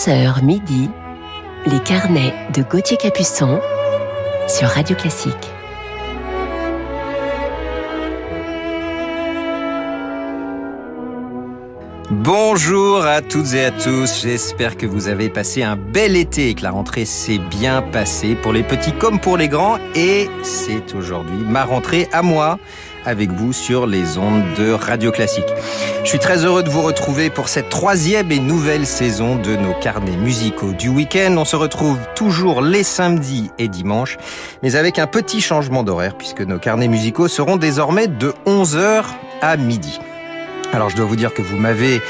11h midi, les carnets de Gauthier Capuçon sur Radio Classique. Bonjour à toutes et à tous, j'espère que vous avez passé un bel été et que la rentrée s'est bien passée. Pour les petits comme pour les grands. Et c'est aujourd'hui ma rentrée à moi avec vous sur les ondes de Radio Classique. Je suis très heureux de vous retrouver pour cette troisième et nouvelle saison de nos carnets musicaux du week-end. On se retrouve toujours les samedis et dimanches, mais avec un petit changement d'horaire puisque nos carnets musicaux seront désormais de 11h à midi. Alors je dois vous dire que vous m'avez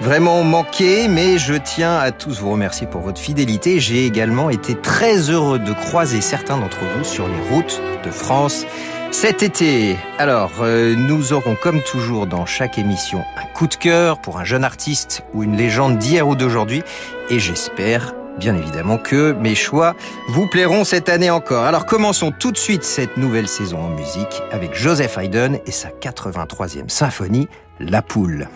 vraiment manqué, mais je tiens à tous vous remercier pour votre fidélité. J'ai également été très heureux de croiser certains d'entre vous sur les routes de France cet été. Alors, euh, nous aurons comme toujours dans chaque émission un coup de cœur pour un jeune artiste ou une légende d'hier ou d'aujourd'hui, et j'espère bien évidemment que mes choix vous plairont cette année encore. Alors commençons tout de suite cette nouvelle saison en musique avec Joseph Haydn et sa 83e symphonie, La Poule.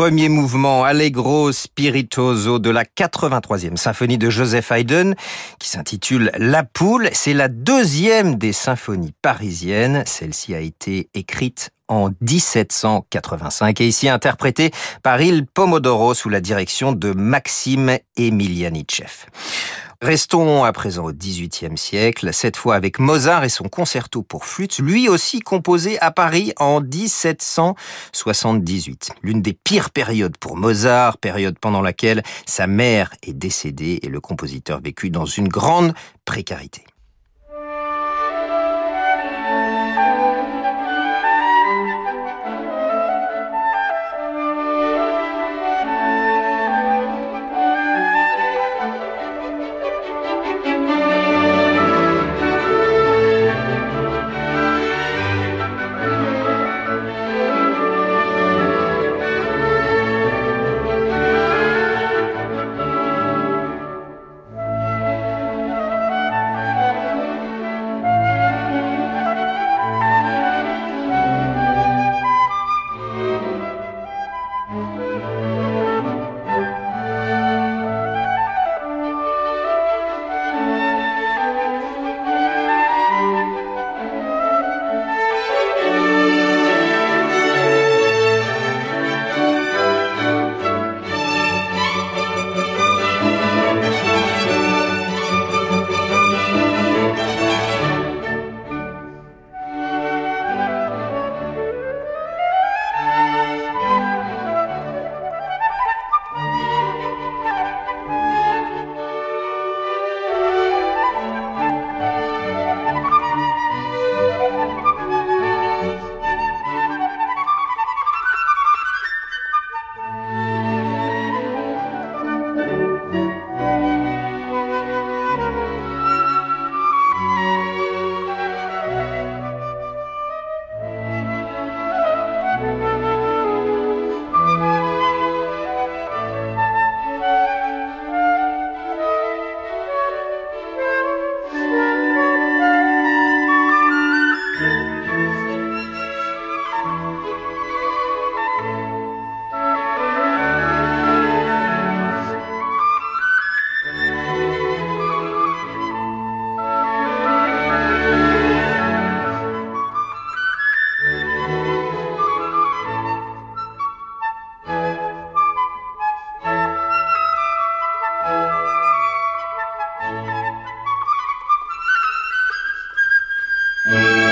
Premier mouvement Allegro Spiritoso de la 83e symphonie de Joseph Haydn, qui s'intitule La Poule, c'est la deuxième des symphonies parisiennes. Celle-ci a été écrite en 1785 et ici interprétée par Il Pomodoro sous la direction de Maxime Emilianichev. Restons à présent au XVIIIe siècle, cette fois avec Mozart et son concerto pour flûte, lui aussi composé à Paris en 1778. L'une des pires périodes pour Mozart, période pendant laquelle sa mère est décédée et le compositeur vécut dans une grande précarité. Thank.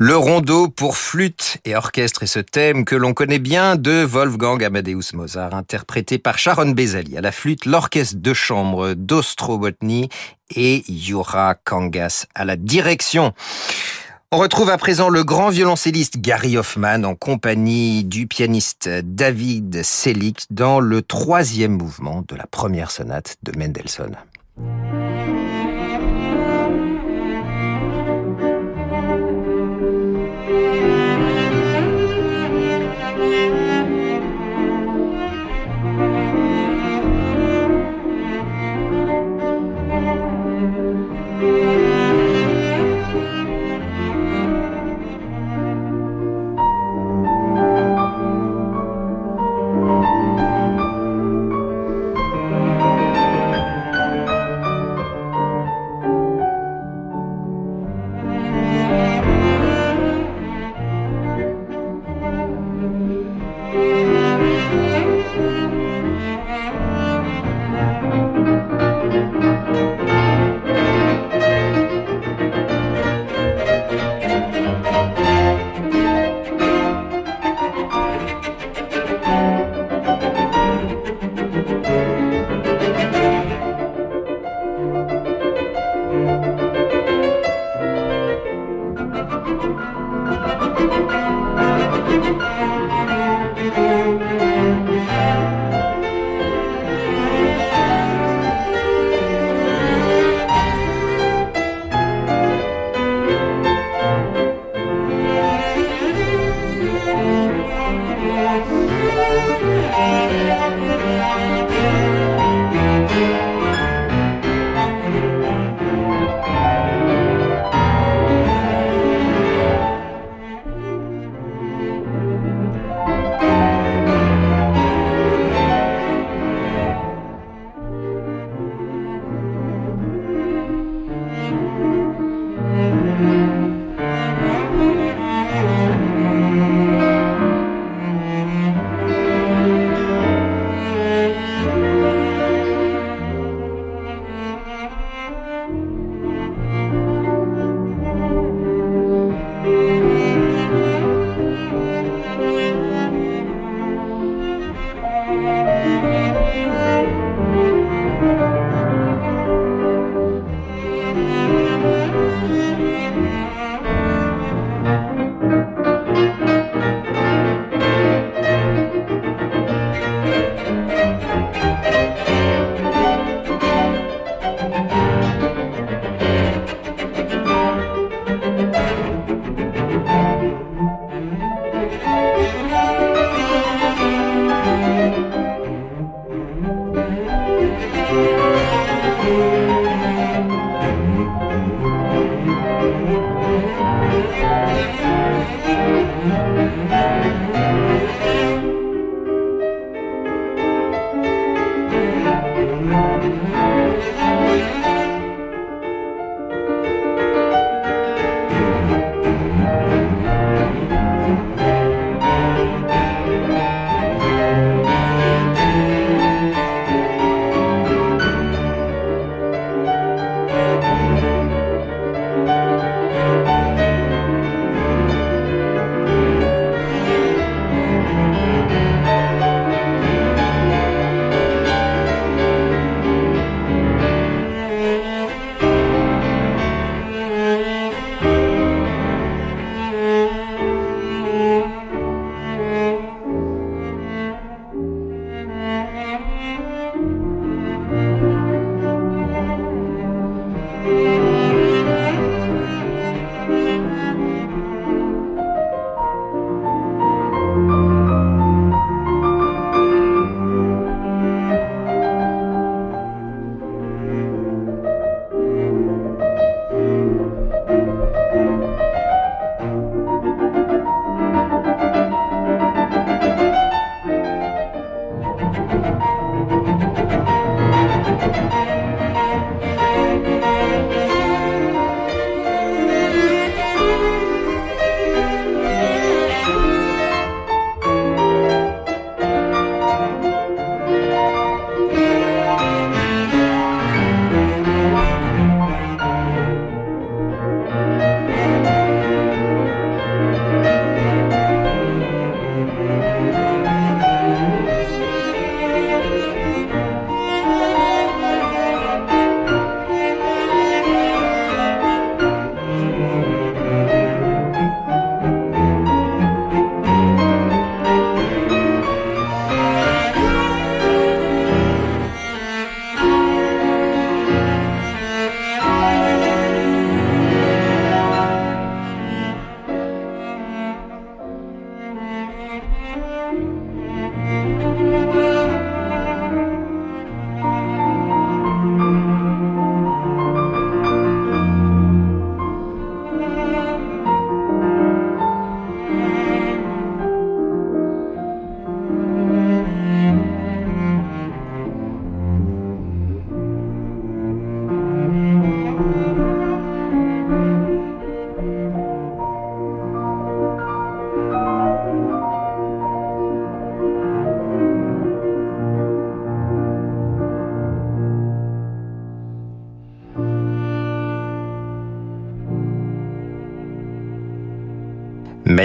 Rondo pour flûte et orchestre et ce thème que l'on connaît bien de Wolfgang Amadeus Mozart, interprété par Sharon Bezali à la flûte, l'orchestre de chambre d'Ostrobotny et Yura Kangas à la direction. On retrouve à présent le grand violoncelliste Gary Hoffman en compagnie du pianiste David Selig dans le troisième mouvement de la première sonate de Mendelssohn.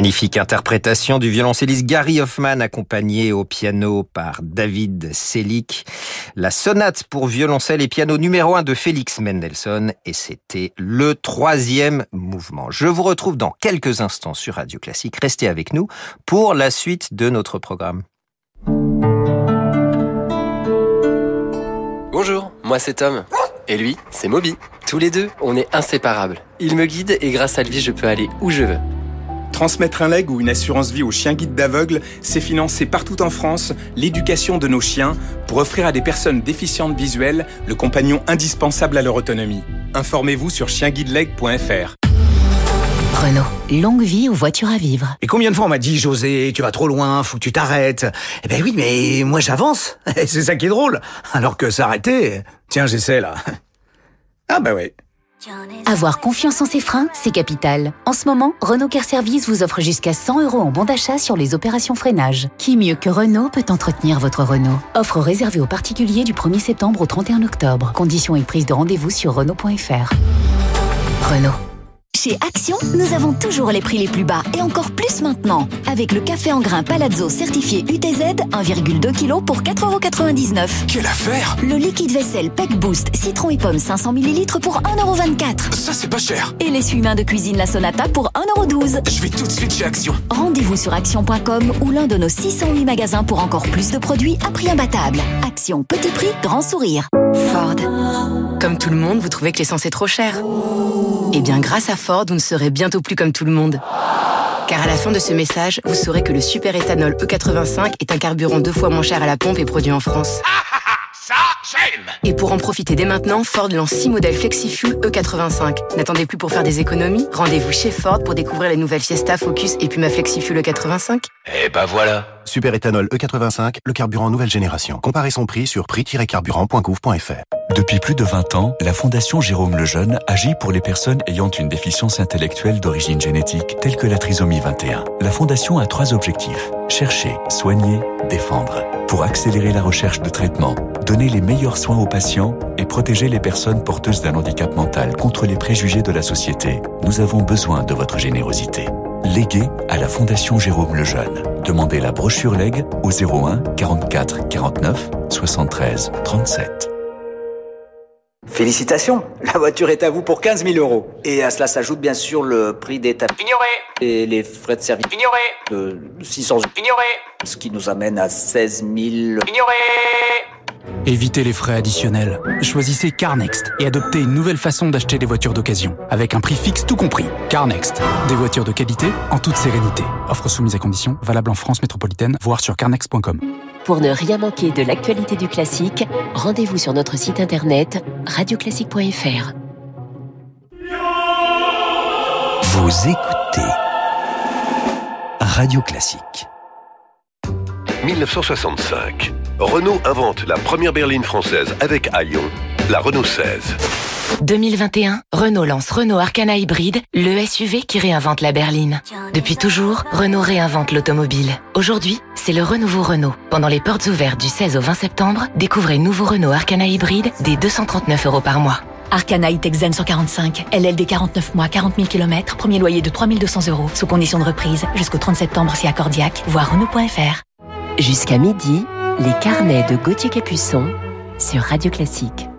Magnifique interprétation du violoncelliste Gary Hoffman accompagné au piano par David Selick. La sonate pour violoncelle et piano numéro 1 de Félix Mendelssohn et c'était le troisième mouvement. Je vous retrouve dans quelques instants sur Radio Classique. Restez avec nous pour la suite de notre programme. Bonjour, moi c'est Tom. Et lui, c'est Moby. Tous les deux, on est inséparables. Il me guide et grâce à lui, je peux aller où je veux. Transmettre un leg ou une assurance vie aux chiens guides d'aveugles, c'est financer partout en France l'éducation de nos chiens pour offrir à des personnes déficientes visuelles le compagnon indispensable à leur autonomie. Informez-vous sur chienguideleg.fr. Renault, longue vie aux voitures à vivre. Et combien de fois on m'a dit, José, tu vas trop loin, faut que tu t'arrêtes Eh ben oui, mais moi j'avance. C'est ça qui est drôle. Alors que s'arrêter, tiens, j'essaie là. Ah bah ouais. Avoir confiance en ses freins, c'est capital. En ce moment, Renault Care Service vous offre jusqu'à 100 euros en bon d'achat sur les opérations freinage. Qui mieux que Renault peut entretenir votre Renault? Offre réservée aux particuliers du 1er septembre au 31 octobre. Conditions et prise de rendez-vous sur Renault.fr. Renault. Chez Action, nous avons toujours les prix les plus bas et encore plus maintenant. Avec le café en grains Palazzo certifié UTZ, 1,2 kg pour 4,99€. Quelle affaire Le liquide vaisselle Peck Boost citron et pomme 500 ml pour 1,24€. Ça, c'est pas cher. Et l'essuie-main de cuisine La Sonata pour 1,12€. Je vais tout de suite chez Action. Rendez-vous sur action.com ou l'un de nos 608 magasins pour encore plus de produits à prix imbattable. Action, petit prix, grand sourire. Ford. Comme tout le monde, vous trouvez que l'essence est trop chère Eh bien, grâce à Ford, vous ne serez bientôt plus comme tout le monde. Car à la fin de ce message, vous saurez que le super éthanol E85 est un carburant deux fois moins cher à la pompe et produit en France. Et pour en profiter dès maintenant, Ford lance 6 modèles FlexiFuel E85. N'attendez plus pour faire des économies Rendez-vous chez Ford pour découvrir les nouvelles Fiesta Focus et Puma FlexiFuel E85. Eh ben voilà. Super éthanol E85, le carburant nouvelle génération. Comparez son prix sur prix-carburant.gouv.fr. Depuis plus de 20 ans, la Fondation Jérôme Lejeune agit pour les personnes ayant une déficience intellectuelle d'origine génétique, telle que la trisomie 21. La Fondation a trois objectifs. Chercher, soigner, défendre. Pour accélérer la recherche de traitement, donner les meilleurs soins aux patients et protéger les personnes porteuses d'un handicap mental contre les préjugés de la société, nous avons besoin de votre générosité. Léguez à la Fondation Jérôme Lejeune. Demandez la brochure Leg au 01 44 49 73 37. Félicitations, la voiture est à vous pour 15 000 euros. Et à cela s'ajoute bien sûr le prix des tapis Ignoré. et les frais de service Ignoré. de 600 euros. Ignoré. Ce qui nous amène à 16 000... Ignoré. Évitez les frais additionnels. Choisissez CarNext et adoptez une nouvelle façon d'acheter des voitures d'occasion. Avec un prix fixe tout compris. CarNext. Des voitures de qualité en toute sérénité. Offre soumise à conditions, valable en France métropolitaine, voire sur carnext.com. Pour ne rien manquer de l'actualité du classique, rendez-vous sur notre site internet radioclassique.fr. Vous écoutez Radio Classique. 1965. Renault invente la première berline française avec Hayon, la Renault 16. 2021, Renault lance Renault Arcana Hybride, le SUV qui réinvente la berline. Depuis toujours, Renault réinvente l'automobile. Aujourd'hui, c'est le renouveau Renault. Pendant les portes ouvertes du 16 au 20 septembre, découvrez nouveau Renault Arcana Hybride dès 239 euros par mois. Arcana E-Tech Zen 145, LLD 49 mois, 40 000 km, premier loyer de 3200 euros, sous condition de reprise, jusqu'au 30 septembre si accordiaque, voire Renault.fr. Jusqu'à midi, les carnets de Gauthier Capuçon sur Radio Classique.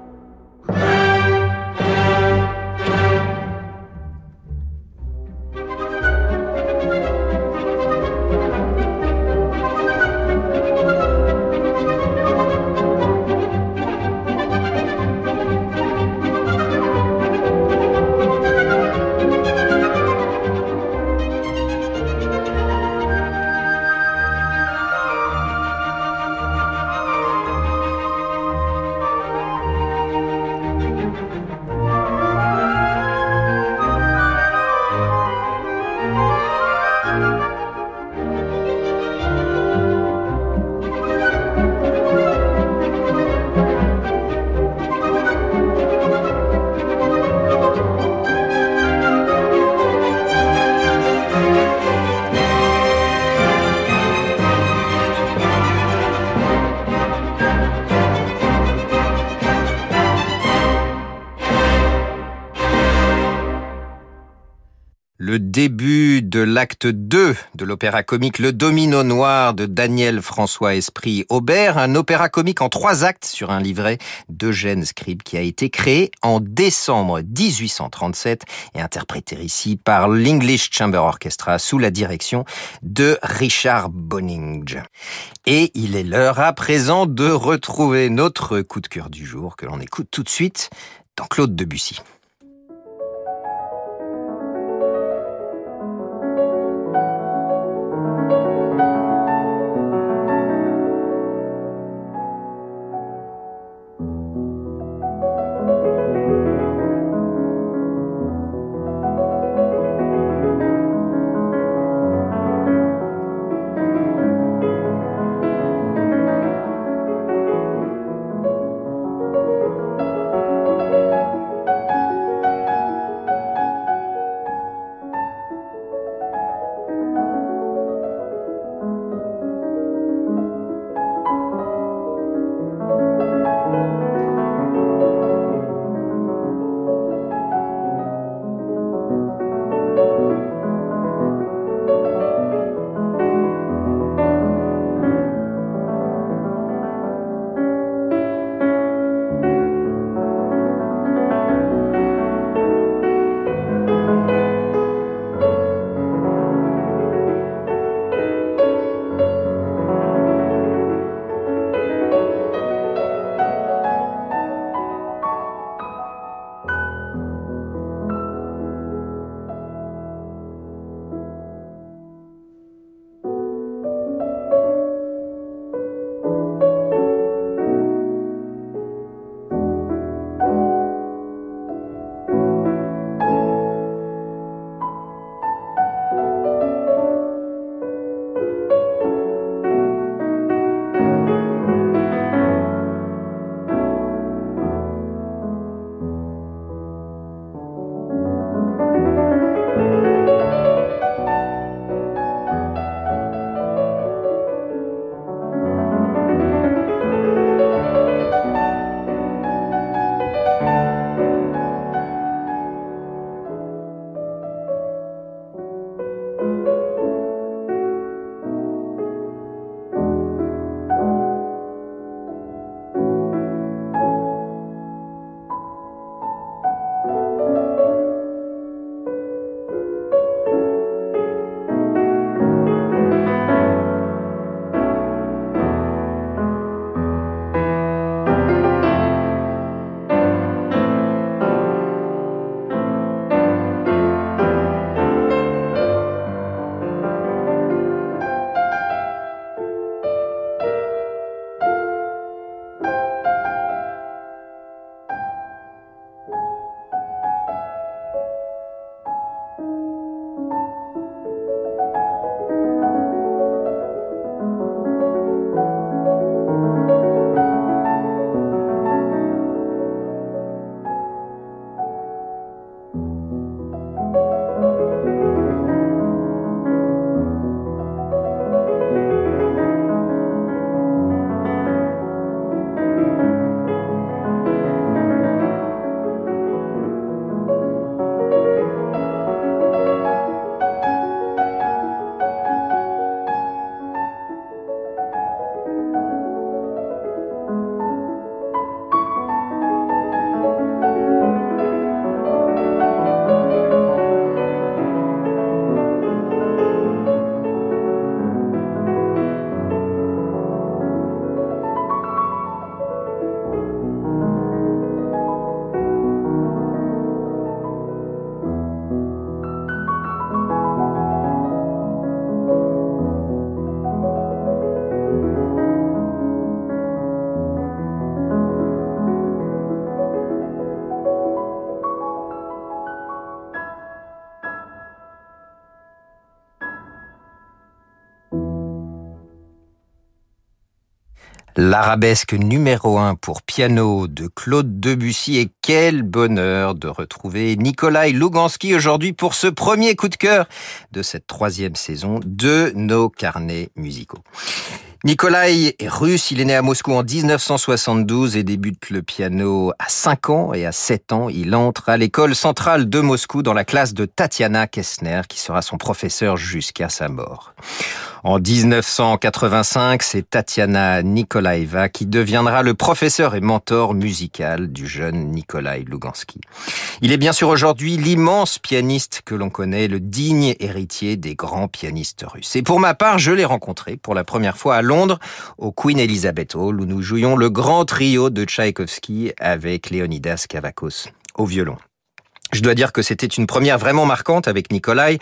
De l'acte 2 de l'opéra comique Le Domino Noir de Daniel François Esprit Aubert, un opéra comique en trois actes sur un livret d'Eugène Scribe qui a été créé en décembre 1837 et interprété ici par l'English Chamber Orchestra sous la direction de Richard Bonninge. Et il est l'heure à présent de retrouver notre coup de cœur du jour que l'on écoute tout de suite dans Claude Debussy. L'arabesque numéro 1 pour piano de Claude Debussy et quel bonheur de retrouver Nikolai Lugansky aujourd'hui pour ce premier coup de cœur de cette troisième saison de nos carnets musicaux. Nikolai est russe, il est né à Moscou en 1972 et débute le piano à 5 ans et à 7 ans, il entre à l'école centrale de Moscou dans la classe de Tatiana Kessner qui sera son professeur jusqu'à sa mort. En 1985, c'est Tatiana Nikolaeva qui deviendra le professeur et mentor musical du jeune Nikolai Lugansky. Il est bien sûr aujourd'hui l'immense pianiste que l'on connaît, le digne héritier des grands pianistes russes. Et pour ma part, je l'ai rencontré pour la première fois à Londres, au Queen Elizabeth Hall, où nous jouions le grand trio de Tchaïkovski avec Leonidas Kavakos au violon. Je dois dire que c'était une première vraiment marquante avec Nikolai,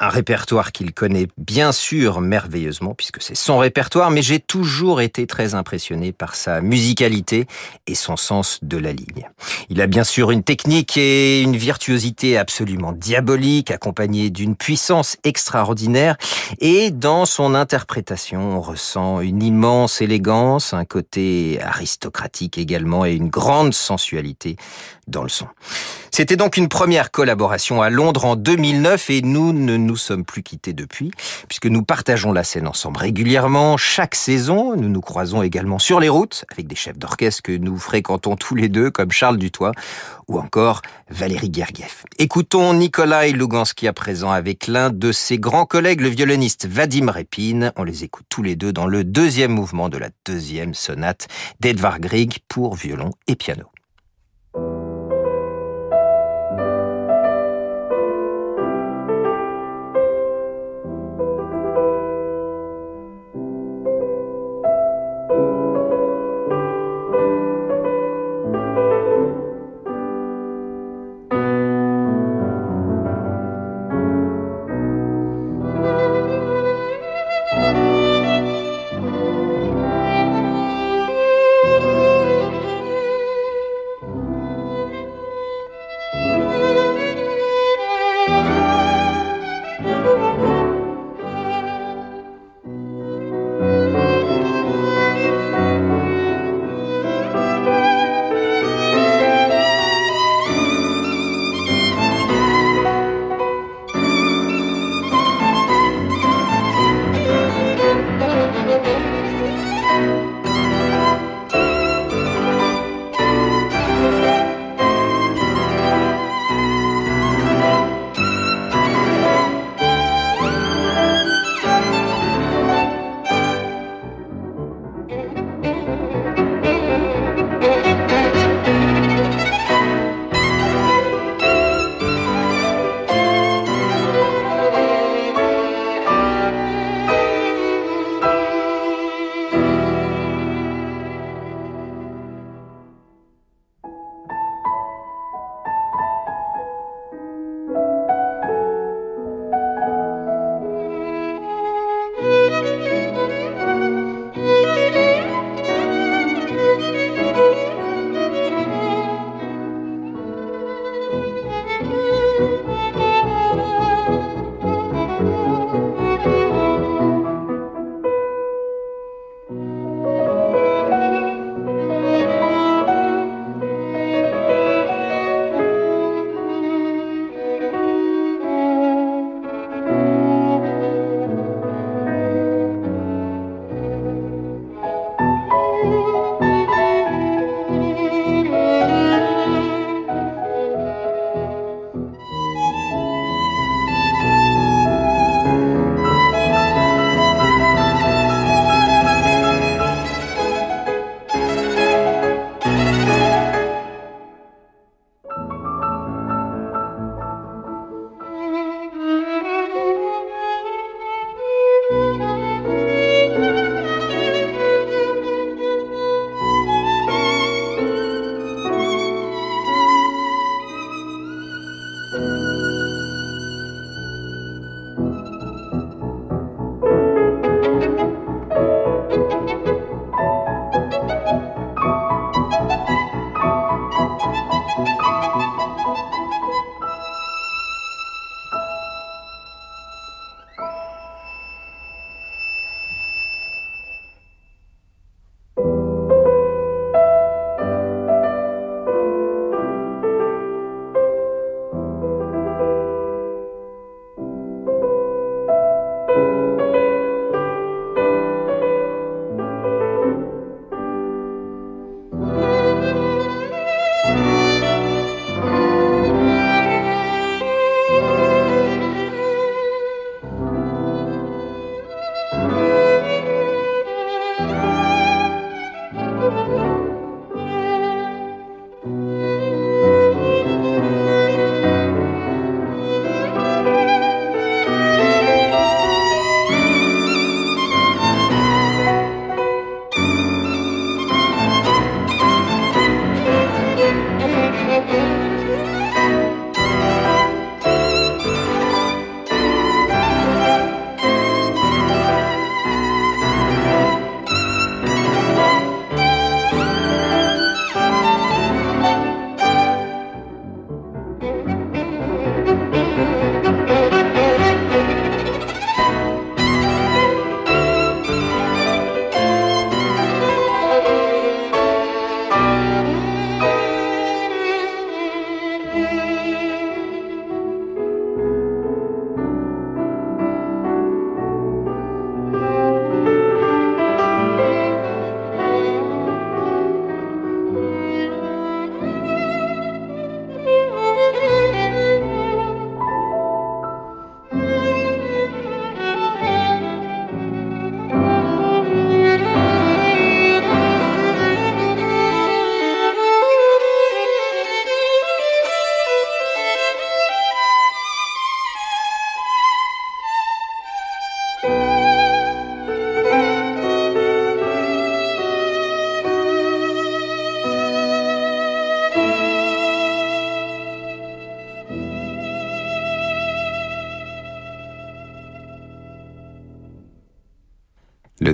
un répertoire qu'il connaît bien sûr merveilleusement puisque c'est son répertoire, mais j'ai toujours été très impressionné par sa musicalité et son sens de la ligne. Il a bien sûr une technique et une virtuosité absolument diabolique, accompagnée d'une puissance extraordinaire, et dans son interprétation, on ressent une immense élégance, un côté aristocratique également et une grande sensualité dans le son. C'était donc une première collaboration à Londres en 2009 et nous ne nous sommes plus quittés depuis, puisque nous partageons la scène ensemble régulièrement. Chaque saison, nous nous croisons également sur les routes avec des chefs d'orchestre que nous fréquentons tous les deux, comme Charles Dutoit ou encore Valérie Gergiev. Écoutons Nikolai Lugansky à présent avec l'un de ses grands collègues, le violoniste Vadim Repin. On les écoute tous les deux dans le deuxième mouvement de la deuxième sonate d'Edvard Grieg pour violon et piano.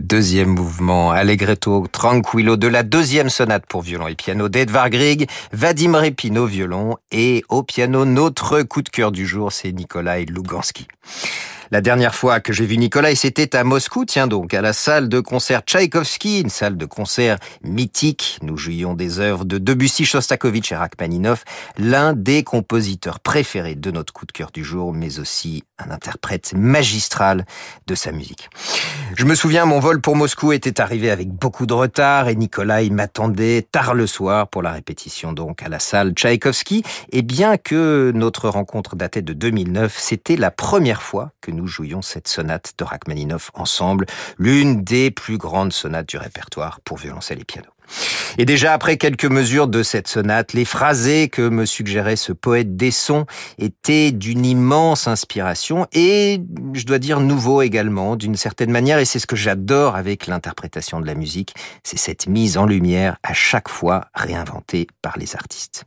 Deuxième mouvement, Allegretto Tranquillo de la deuxième sonate pour violon et piano d'Edvard Grieg, Vadim Repin au violon et au piano, notre coup de cœur du jour, c'est Nikolai Lugansky. La dernière fois que j'ai vu Nikolai, c'était à Moscou, tiens donc, à la salle de concert Tchaïkovski, une salle de concert mythique. Nous jouions des œuvres de Debussy, Shostakovich et Rachmaninoff, l'un des compositeurs préférés de notre coup de cœur du jour, mais aussi un interprète magistral de sa musique. Je me souviens, mon vol pour Moscou était arrivé avec beaucoup de retard et Nikolai m'attendait tard le soir pour la répétition donc à la salle Tchaïkovski. Et bien que notre rencontre datait de 2009, c'était la première fois que nous jouions cette sonate de Rachmaninoff ensemble, l'une des plus grandes sonates du répertoire pour violoncelle et piano. Et déjà après quelques mesures de cette sonate, les phrasés que me suggérait ce poète des sons étaient d'une immense inspiration et, je dois dire, nouveau également, d'une certaine manière, et c'est ce que j'adore avec l'interprétation de la musique, c'est cette mise en lumière à chaque fois réinventée par les artistes.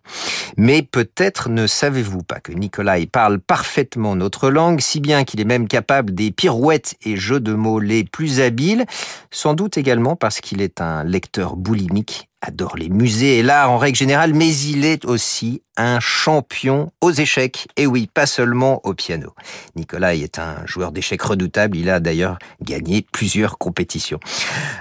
Mais peut-être ne savez-vous pas que Nikolai parle parfaitement notre langue, si bien qu'il est même capable des pirouettes et jeux de mots les plus habiles, sans doute également parce qu'il est un lecteur boulimique clinique adore les musées et l'art en règle générale, mais il est aussi un champion aux échecs. Et oui, pas seulement au piano. Nicolas est un joueur d'échecs redoutable. Il a d'ailleurs gagné plusieurs compétitions.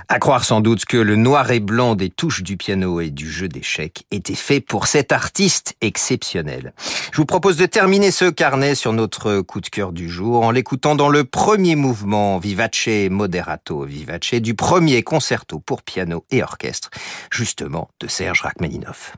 À croire sans doute que le noir et blanc des touches du piano et du jeu d'échecs était fait pour cet artiste exceptionnel. Je vous propose de terminer ce carnet sur notre coup de cœur du jour en l'écoutant dans le premier mouvement Vivace Moderato Vivace du premier concerto pour piano et orchestre, justement de Serge Rachmaninoff.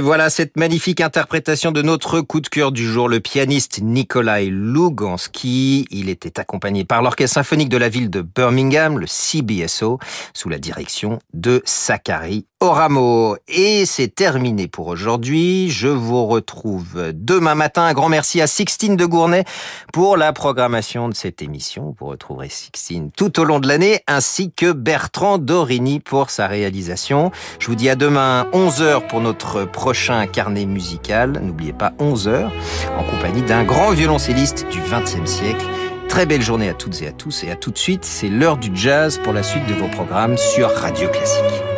Et voilà cette magnifique interprétation de notre coup de cœur du jour, le pianiste Nikolai Lugansky. Il était accompagné par l'Orchestre symphonique de la ville de Birmingham, le CBSO, sous la direction de Zachary Oramo. Et c'est terminé pour aujourd'hui. Je vous retrouve demain matin. Un grand merci à Sixtine de Gournay pour la programmation de cette émission. Vous retrouverez Sixtine tout au long de l'année, ainsi que Bertrand Dorini pour sa réalisation. Je vous dis à demain 11h pour notre prochain carnet musical. N'oubliez pas 11h en compagnie d'un grand violoncelliste du XXe siècle. Très belle journée à toutes et à tous et à tout de suite. C'est l'heure du jazz pour la suite de vos programmes sur Radio Classique.